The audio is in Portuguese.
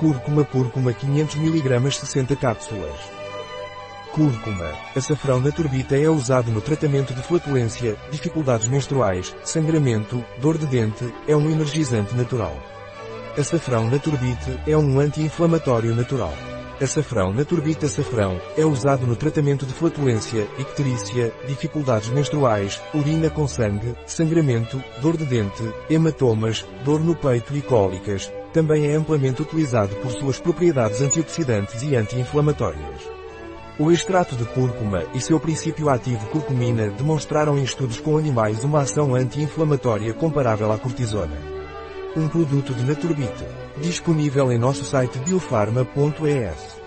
Cúrcuma Cúrcuma 500 mg 60 cápsulas. Cúrcuma. Açafrão naturbita é usado no tratamento de flatulência, dificuldades menstruais, sangramento, dor de dente, é um energizante natural. Açafrão naturbite é um anti-inflamatório natural. Açafrão naturbite açafrão é usado no tratamento de flatulência, icterícia, dificuldades menstruais, urina com sangue, sangramento, dor de dente, hematomas, dor no peito e cólicas. Também é amplamente utilizado por suas propriedades antioxidantes e anti-inflamatórias. O extrato de cúrcuma e seu princípio ativo curcumina demonstraram em estudos com animais uma ação anti-inflamatória comparável à cortisona. Um produto de Naturbite. Disponível em nosso site biofarma.es.